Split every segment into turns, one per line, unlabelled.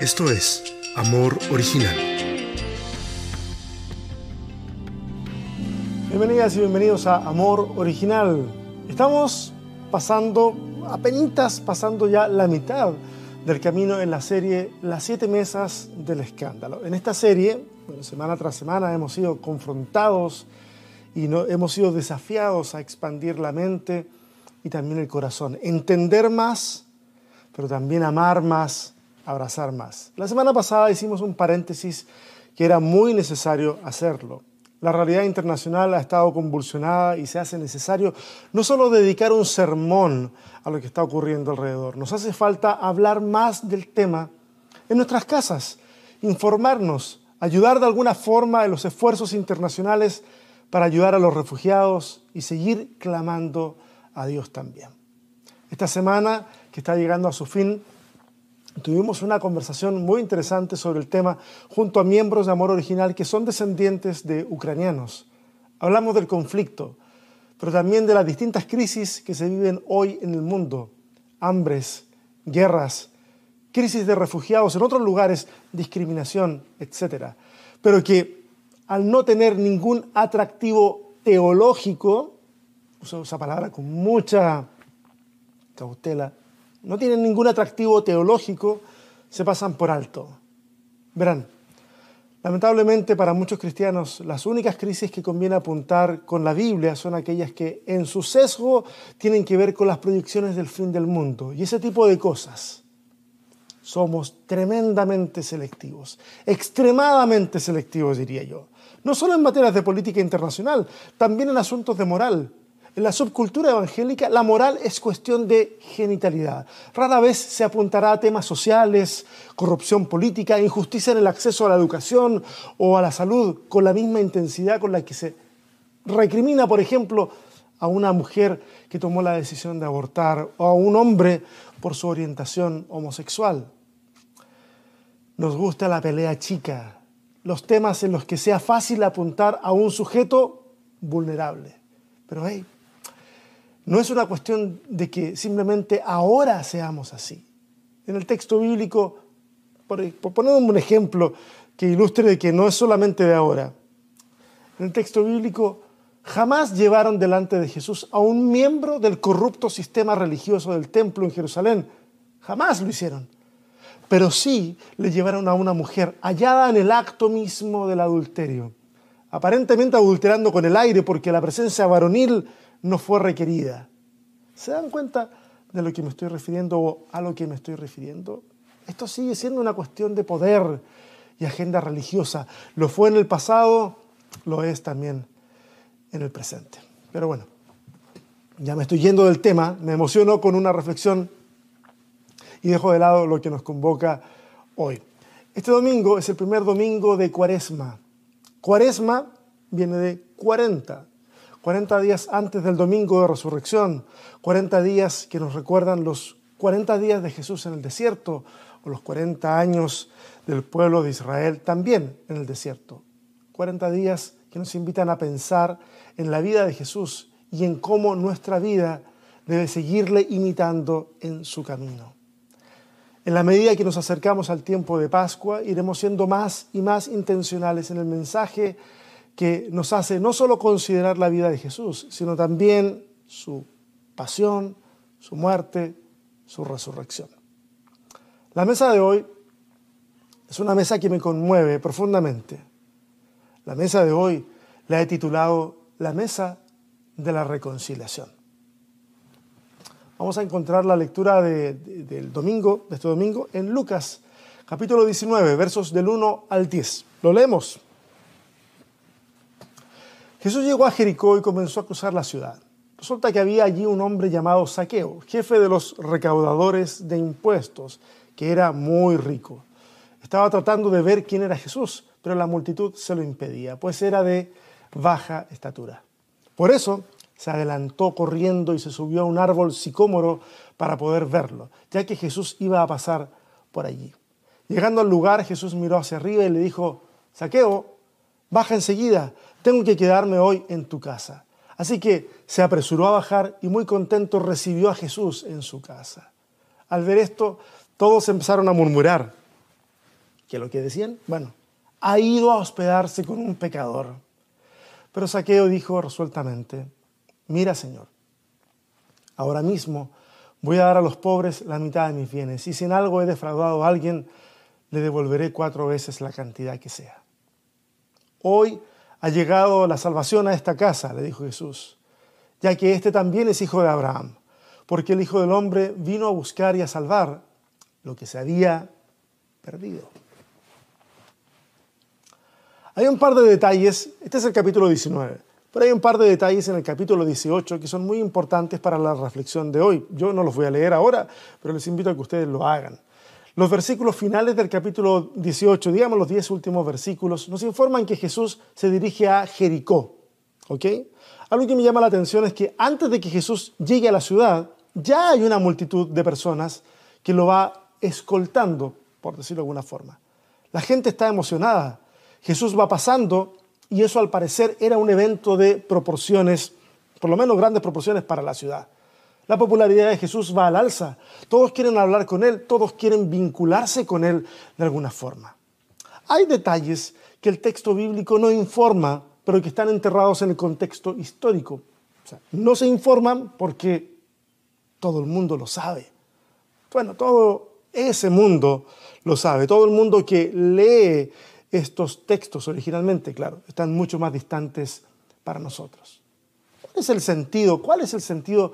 Esto es Amor Original.
Bienvenidas y bienvenidos a Amor Original. Estamos pasando, apenas pasando ya la mitad del camino en la serie Las siete mesas del escándalo. En esta serie, semana tras semana, hemos sido confrontados y no, hemos sido desafiados a expandir la mente y también el corazón, entender más, pero también amar más, abrazar más. La semana pasada hicimos un paréntesis que era muy necesario hacerlo. La realidad internacional ha estado convulsionada y se hace necesario no solo dedicar un sermón a lo que está ocurriendo alrededor, nos hace falta hablar más del tema en nuestras casas, informarnos, ayudar de alguna forma en los esfuerzos internacionales para ayudar a los refugiados y seguir clamando a Dios también. Esta semana que está llegando a su fin, tuvimos una conversación muy interesante sobre el tema junto a miembros de Amor Original que son descendientes de ucranianos. Hablamos del conflicto, pero también de las distintas crisis que se viven hoy en el mundo, hambres, guerras, crisis de refugiados en otros lugares, discriminación, etc. Pero que al no tener ningún atractivo teológico, uso esa palabra con mucha cautela, no tienen ningún atractivo teológico, se pasan por alto. Verán, lamentablemente para muchos cristianos las únicas crisis que conviene apuntar con la Biblia son aquellas que en su sesgo tienen que ver con las proyecciones del fin del mundo y ese tipo de cosas. Somos tremendamente selectivos, extremadamente selectivos diría yo. No solo en materias de política internacional, también en asuntos de moral. En la subcultura evangélica, la moral es cuestión de genitalidad. Rara vez se apuntará a temas sociales, corrupción política, injusticia en el acceso a la educación o a la salud con la misma intensidad con la que se recrimina, por ejemplo, a una mujer que tomó la decisión de abortar o a un hombre por su orientación homosexual. Nos gusta la pelea chica, los temas en los que sea fácil apuntar a un sujeto vulnerable. Pero hey, no es una cuestión de que simplemente ahora seamos así. En el texto bíblico, por, poner un ejemplo que ilustre de que no es solamente de ahora, en el texto bíblico jamás llevaron delante de Jesús a un miembro del corrupto sistema religioso del templo en Jerusalén. Jamás lo hicieron. Pero sí le llevaron a una mujer hallada en el acto mismo del adulterio, aparentemente adulterando con el aire porque la presencia varonil no fue requerida. ¿Se dan cuenta de lo que me estoy refiriendo o a lo que me estoy refiriendo? Esto sigue siendo una cuestión de poder y agenda religiosa. Lo fue en el pasado, lo es también en el presente. Pero bueno, ya me estoy yendo del tema, me emociono con una reflexión y dejo de lado lo que nos convoca hoy. Este domingo es el primer domingo de Cuaresma. Cuaresma viene de 40, 40 días antes del domingo de resurrección, 40 días que nos recuerdan los 40 días de Jesús en el desierto o los 40 años del pueblo de Israel también en el desierto. 40 días que nos invitan a pensar en la vida de Jesús y en cómo nuestra vida debe seguirle imitando en su camino. En la medida que nos acercamos al tiempo de Pascua, iremos siendo más y más intencionales en el mensaje que nos hace no solo considerar la vida de Jesús, sino también su pasión, su muerte, su resurrección. La mesa de hoy es una mesa que me conmueve profundamente. La mesa de hoy la he titulado La mesa de la reconciliación. Vamos a encontrar la lectura del domingo, de este domingo, en Lucas, capítulo 19, versos del 1 al 10. Lo leemos. Jesús llegó a Jericó y comenzó a cruzar la ciudad. Resulta que había allí un hombre llamado Saqueo, jefe de los recaudadores de impuestos, que era muy rico. Estaba tratando de ver quién era Jesús, pero la multitud se lo impedía, pues era de baja estatura. Por eso se adelantó corriendo y se subió a un árbol sicómoro para poder verlo, ya que Jesús iba a pasar por allí. Llegando al lugar, Jesús miró hacia arriba y le dijo, Saqueo, baja enseguida, tengo que quedarme hoy en tu casa. Así que se apresuró a bajar y muy contento recibió a Jesús en su casa. Al ver esto, todos empezaron a murmurar. ¿Qué lo que decían? Bueno, ha ido a hospedarse con un pecador. Pero Saqueo dijo resueltamente, mira Señor, ahora mismo voy a dar a los pobres la mitad de mis bienes y si en algo he defraudado a alguien, le devolveré cuatro veces la cantidad que sea. Hoy ha llegado la salvación a esta casa, le dijo Jesús, ya que este también es hijo de Abraham, porque el Hijo del Hombre vino a buscar y a salvar lo que se había perdido. Hay un par de detalles, este es el capítulo 19, pero hay un par de detalles en el capítulo 18 que son muy importantes para la reflexión de hoy. Yo no los voy a leer ahora, pero les invito a que ustedes lo hagan. Los versículos finales del capítulo 18, digamos los 10 últimos versículos, nos informan que Jesús se dirige a Jericó. ¿Ok? Algo que me llama la atención es que antes de que Jesús llegue a la ciudad, ya hay una multitud de personas que lo va escoltando, por decirlo de alguna forma. La gente está emocionada. Jesús va pasando y eso al parecer era un evento de proporciones, por lo menos grandes proporciones para la ciudad. La popularidad de Jesús va al alza. Todos quieren hablar con Él, todos quieren vincularse con Él de alguna forma. Hay detalles que el texto bíblico no informa, pero que están enterrados en el contexto histórico. no se informan porque todo el mundo lo sabe. Bueno, todo ese mundo lo sabe. Todo el mundo que lee estos textos originalmente, claro, están mucho más distantes para nosotros. ¿Cuál es el sentido? ¿Cuál es el sentido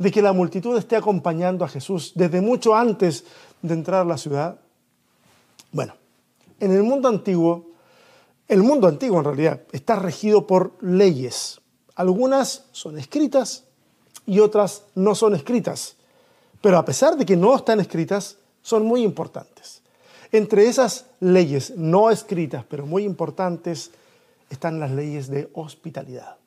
de que la multitud esté acompañando a Jesús desde mucho antes de entrar a la ciudad? Bueno, en el mundo antiguo, el mundo antiguo en realidad está regido por leyes. Algunas son escritas y otras no son escritas. Pero a pesar de que no están escritas, son muy importantes. Entre esas leyes no escritas, pero muy importantes, están las leyes de hospitalidad.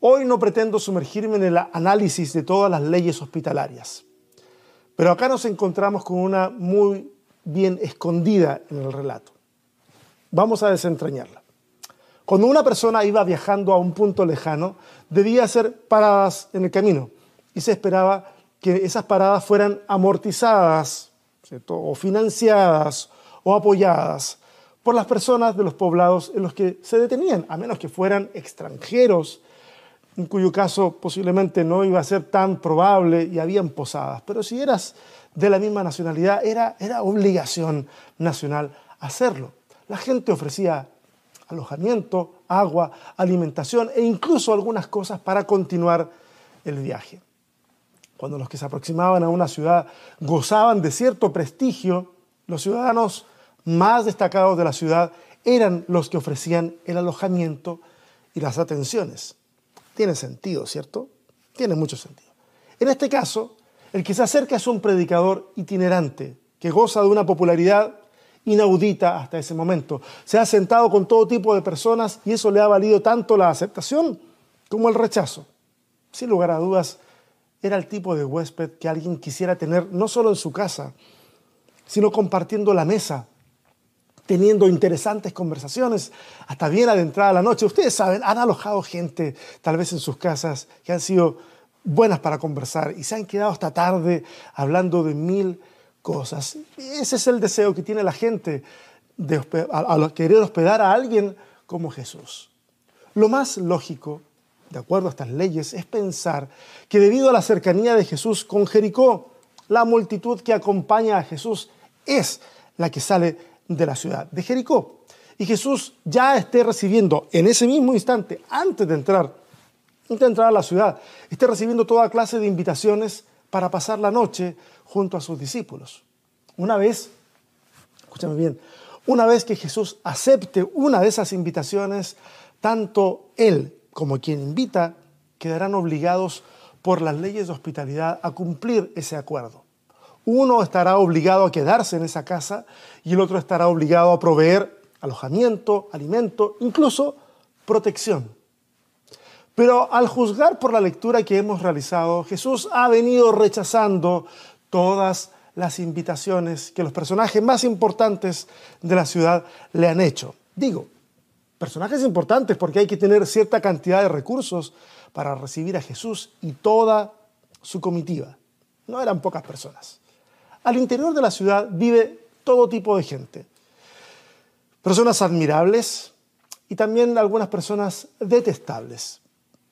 Hoy no pretendo sumergirme en el análisis de todas las leyes hospitalarias, pero acá nos encontramos con una muy bien escondida en el relato. Vamos a desentrañarla. Cuando una persona iba viajando a un punto lejano, debía hacer paradas en el camino y se esperaba que esas paradas fueran amortizadas o financiadas o apoyadas por las personas de los poblados en los que se detenían, a menos que fueran extranjeros en cuyo caso posiblemente no iba a ser tan probable y habían posadas. Pero si eras de la misma nacionalidad, era, era obligación nacional hacerlo. La gente ofrecía alojamiento, agua, alimentación e incluso algunas cosas para continuar el viaje. Cuando los que se aproximaban a una ciudad gozaban de cierto prestigio, los ciudadanos más destacados de la ciudad eran los que ofrecían el alojamiento y las atenciones. Tiene sentido, ¿cierto? Tiene mucho sentido. En este caso, el que se acerca es un predicador itinerante que goza de una popularidad inaudita hasta ese momento. Se ha sentado con todo tipo de personas y eso le ha valido tanto la aceptación como el rechazo. Sin lugar a dudas, era el tipo de huésped que alguien quisiera tener no solo en su casa, sino compartiendo la mesa teniendo interesantes conversaciones hasta bien adentrada la noche. Ustedes saben, han alojado gente tal vez en sus casas que han sido buenas para conversar y se han quedado hasta tarde hablando de mil cosas. Ese es el deseo que tiene la gente de querer hospedar a alguien como Jesús. Lo más lógico, de acuerdo a estas leyes, es pensar que debido a la cercanía de Jesús con Jericó, la multitud que acompaña a Jesús es la que sale de la ciudad de Jericó. Y Jesús ya esté recibiendo en ese mismo instante, antes de entrar, antes de entrar a la ciudad, esté recibiendo toda clase de invitaciones para pasar la noche junto a sus discípulos. Una vez, escúchame bien, una vez que Jesús acepte una de esas invitaciones, tanto él como quien invita quedarán obligados por las leyes de hospitalidad a cumplir ese acuerdo. Uno estará obligado a quedarse en esa casa y el otro estará obligado a proveer alojamiento, alimento, incluso protección. Pero al juzgar por la lectura que hemos realizado, Jesús ha venido rechazando todas las invitaciones que los personajes más importantes de la ciudad le han hecho. Digo, personajes importantes porque hay que tener cierta cantidad de recursos para recibir a Jesús y toda su comitiva. No eran pocas personas. Al interior de la ciudad vive todo tipo de gente. Personas admirables y también algunas personas detestables.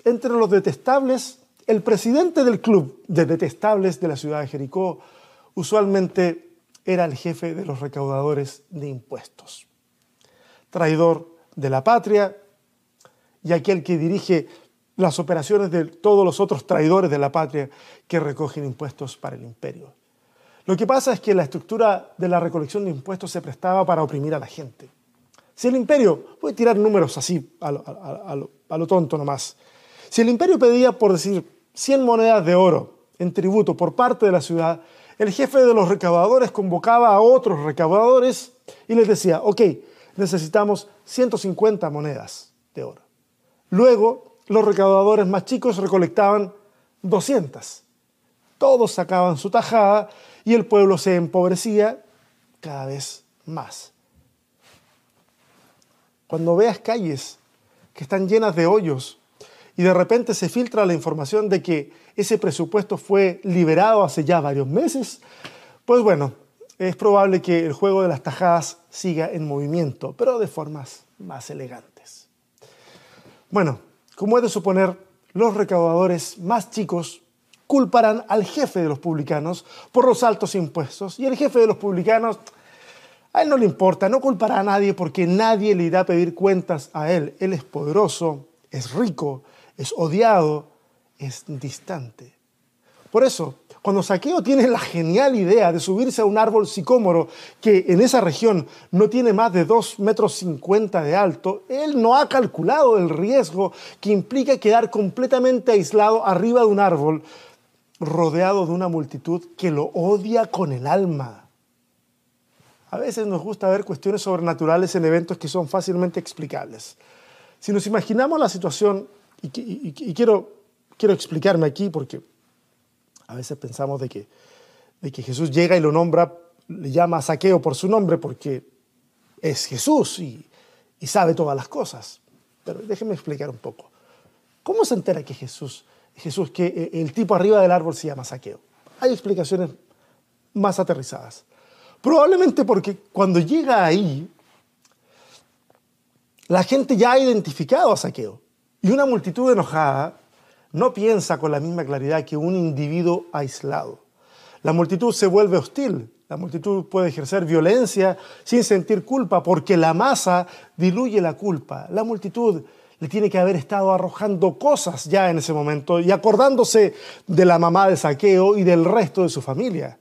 Entre los detestables, el presidente del club de detestables de la ciudad de Jericó usualmente era el jefe de los recaudadores de impuestos. Traidor de la patria y aquel que dirige las operaciones de todos los otros traidores de la patria que recogen impuestos para el imperio. Lo que pasa es que la estructura de la recolección de impuestos se prestaba para oprimir a la gente. Si el imperio, voy a tirar números así a lo, tonto nomás, si el imperio pedía, por decir, 100 monedas de oro en tributo por parte de la ciudad, el jefe de los recaudadores convocaba a otros recaudadores y les decía, ok, necesitamos 150 monedas de oro. Luego, los recaudadores más chicos recolectaban 200. Todos sacaban su tajada y el pueblo se empobrecía cada vez más. Cuando veas calles que están llenas de hoyos y de repente se filtra la información de que ese presupuesto fue liberado hace ya varios meses, pues bueno, es probable que el juego de las tajadas siga en movimiento, pero de formas más elegantes. Bueno, como es de suponer, los recaudadores más chicos culparán al jefe de los publicanos por los altos impuestos y el jefe de los publicanos a él no le importa, no culpará a nadie porque nadie le irá a pedir cuentas a él. Él es poderoso, es rico, es odiado, es distante. Por eso, cuando Saqueo tiene la genial idea de subirse a un árbol sicómoro que en esa región no tiene más de 2 metros 50 de alto, él no ha calculado el riesgo que implica quedar completamente aislado arriba de un árbol rodeado de una multitud que lo odia con el alma. A veces nos gusta ver cuestiones sobrenaturales en eventos que son fácilmente explicables. Si nos imaginamos la situación, y, quiero, quiero explicarme aquí porque a veces pensamos de que, de que Jesús llega y lo nombra, le llama a Saqueo por su nombre porque es Jesús y, sabe todas las cosas. Pero déjenme explicar un poco. ¿Cómo se entera que Jesús, Jesús, que eh, el tipo arriba del árbol se llama Saqueo? Hay explicaciones más aterrizadas. Probablemente porque cuando llega ahí, la gente ya ha identificado a Saqueo. Y una multitud enojada no piensa con la misma claridad que un individuo aislado. La multitud se vuelve hostil, la multitud puede ejercer violencia sin sentir culpa porque la masa diluye la culpa. La multitud le tiene que haber estado arrojando cosas ya en ese momento y acordándose de la mamá de Saqueo y del resto de su familia.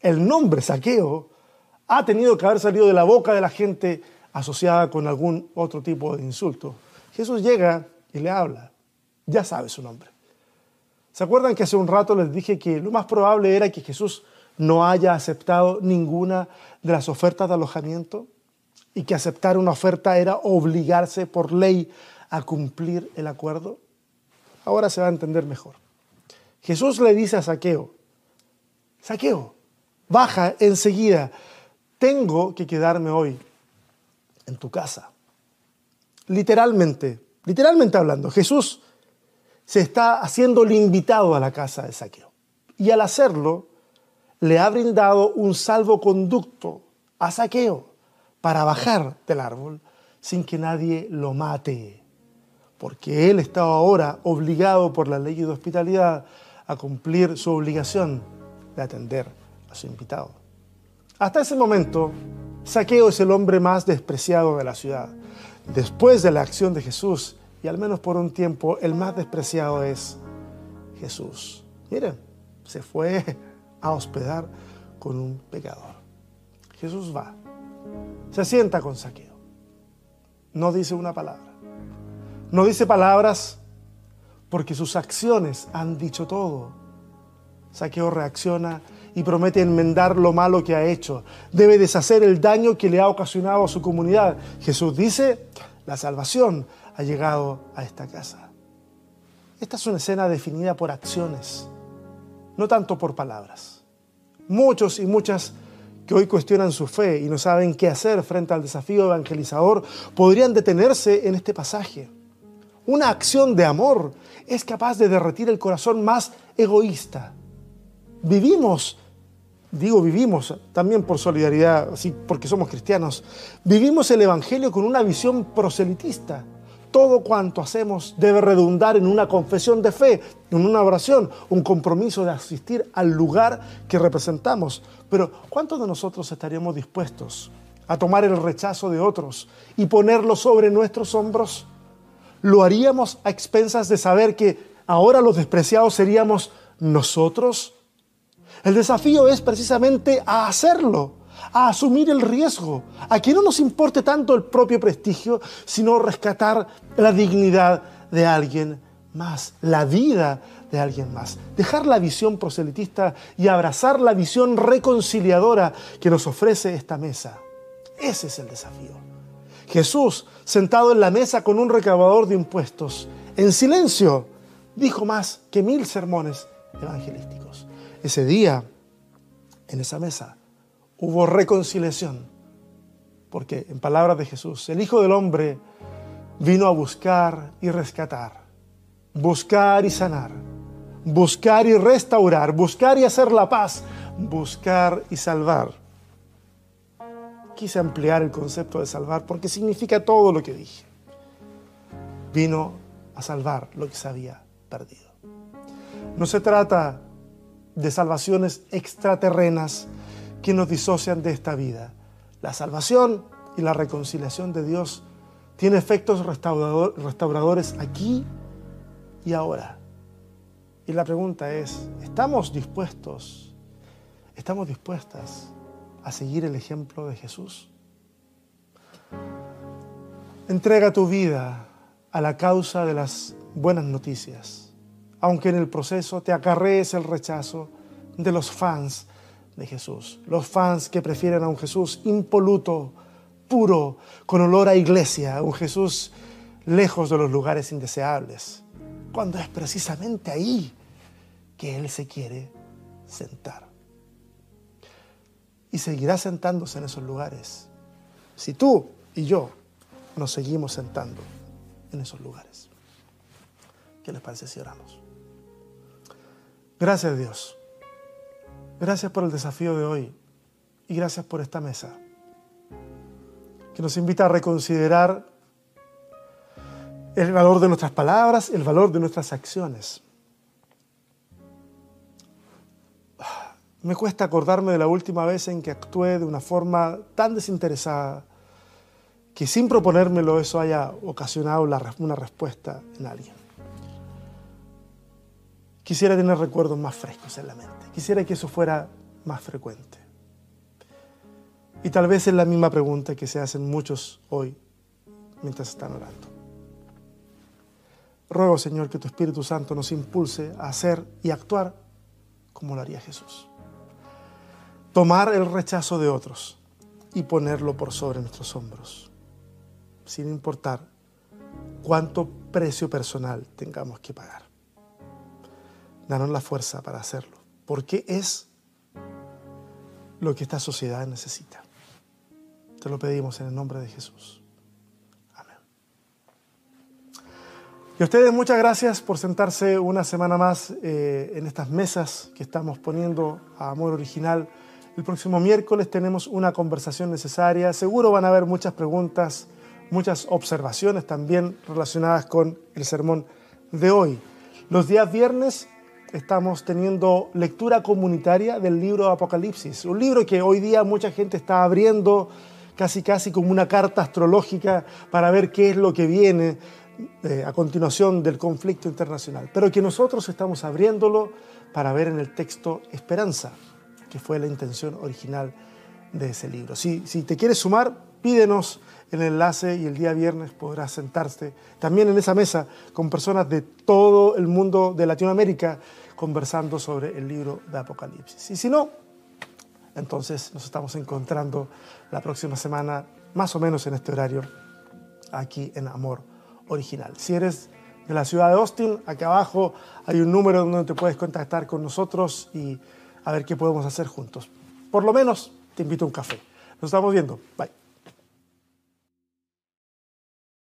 El nombre Saqueo ha tenido que haber salido de la boca de la gente asociada con algún otro tipo de insulto. Jesús llega y le habla ya sabe su nombre. ¿Se acuerdan que hace un rato les dije que lo más probable era que Jesús no haya aceptado ninguna de las ofertas de alojamiento? Y que aceptar una oferta era obligarse por ley a cumplir el acuerdo. Ahora se va a entender mejor. Jesús le dice a Saqueo, Saqueo, baja enseguida, tengo que quedarme hoy en tu casa. Literalmente, literalmente hablando, Jesús se está haciendo el invitado a la casa de Saqueo. Y al hacerlo, le ha brindado un salvoconducto a Saqueo para bajar del árbol sin que nadie lo mate, porque él estaba ahora obligado por la ley de hospitalidad a cumplir su obligación de atender a su invitado. Hasta ese momento, Saqueo es el hombre más despreciado de la ciudad. Después de la acción de Jesús, y al menos por un tiempo el más despreciado es Jesús. Miren, se fue a hospedar con un pecador. Jesús va, se sienta con Saqueo, no dice una palabra, no dice palabras porque sus acciones han dicho todo. Saqueo reacciona y promete enmendar lo malo que ha hecho. Debe deshacer el daño que le ha ocasionado a su comunidad. Jesús dice, la salvación ha llegado a esta casa. Esta es una escena definida por acciones, no tanto por palabras. Muchos y muchas que hoy cuestionan su fe y no saben qué hacer frente al desafío evangelizador podrían detenerse en este pasaje. Una acción de amor es capaz de derretir el corazón más egoísta. Vivimos digo vivimos también por solidaridad, así porque somos cristianos, vivimos el Evangelio con una visión proselitista. Todo cuanto hacemos debe redundar en una confesión de fe, en una oración, un compromiso de asistir al lugar que representamos. Pero ¿cuántos de nosotros estaríamos dispuestos a tomar el rechazo de otros y ponerlo sobre nuestros hombros? ¿Lo haríamos a expensas de saber que ahora los despreciados seríamos nosotros? El desafío es precisamente a hacerlo, a asumir el riesgo, a que no nos importe tanto el propio prestigio, sino rescatar la dignidad de alguien más, la vida de alguien más. Dejar la visión proselitista y abrazar la visión reconciliadora que nos ofrece esta mesa. Ese es el desafío. Jesús, sentado en la mesa con un recaudador de impuestos, en silencio, dijo más que mil sermones evangelísticos. Ese día, en esa mesa, hubo reconciliación, porque en palabras de Jesús, el Hijo del Hombre vino a buscar y rescatar, buscar y sanar, buscar y restaurar, buscar y hacer la paz, buscar y salvar. Quise ampliar el concepto de salvar porque significa todo lo que dije. Vino a salvar lo que se había perdido. No se trata de salvaciones extraterrenas que nos disocian de esta vida. La salvación y la reconciliación de Dios tiene efectos restauradores aquí y ahora. Y la pregunta es, ¿estamos dispuestos, estamos dispuestas a seguir el ejemplo de Jesús? Entrega tu vida a la causa de las buenas noticias aunque en el proceso te acarrees el rechazo de los fans de Jesús, los fans que prefieren a un Jesús impoluto, puro, con olor a iglesia, un Jesús lejos de los lugares indeseables, cuando es precisamente ahí que Él se quiere sentar. Y seguirá sentándose en esos lugares, si tú y yo nos seguimos sentando en esos lugares. ¿Qué les parece si oramos? Gracias Dios. Gracias por el desafío de hoy y gracias por esta mesa que nos invita a reconsiderar el valor de nuestras palabras, el valor de nuestras acciones. Me cuesta acordarme de la última vez en que actué de una forma tan desinteresada que sin proponérmelo eso haya ocasionado una respuesta en alguien. Quisiera tener recuerdos más frescos en la mente. Quisiera que eso fuera más frecuente. Y tal vez es la misma pregunta que se hacen muchos hoy mientras están orando. Ruego, Señor, que tu Espíritu Santo nos impulse a hacer y actuar como lo haría Jesús. Tomar el rechazo de otros y ponerlo por sobre nuestros hombros, sin importar cuánto precio personal tengamos que pagar. Danos la fuerza para hacerlo, porque es lo que esta sociedad necesita. Te lo pedimos en el nombre de Jesús. Amén. Y a ustedes muchas gracias por sentarse una semana más eh, en estas mesas que estamos poniendo a Amor Original. El próximo miércoles tenemos una conversación necesaria. Seguro van a haber muchas preguntas, muchas observaciones también relacionadas con el sermón de hoy. Los días viernes estamos teniendo lectura comunitaria del libro Apocalipsis, un libro que hoy día mucha gente está abriendo casi casi como una carta astrológica para ver qué es lo que viene eh, a continuación del conflicto internacional, pero que nosotros estamos abriéndolo para ver en el texto esperanza, que fue la intención original de ese libro. Si, si te quieres sumar, pídenos el enlace y el día viernes podrás sentarte también en esa mesa con personas de todo el mundo de Latinoamérica conversando sobre el libro de Apocalipsis. Y si no, entonces nos estamos encontrando la próxima semana, más o menos en este horario, aquí en Amor Original. Si eres de la ciudad de Austin, acá abajo hay un número donde te puedes contactar con nosotros y a ver qué podemos hacer juntos. Por lo menos te invito a un café. Nos estamos viendo. Bye.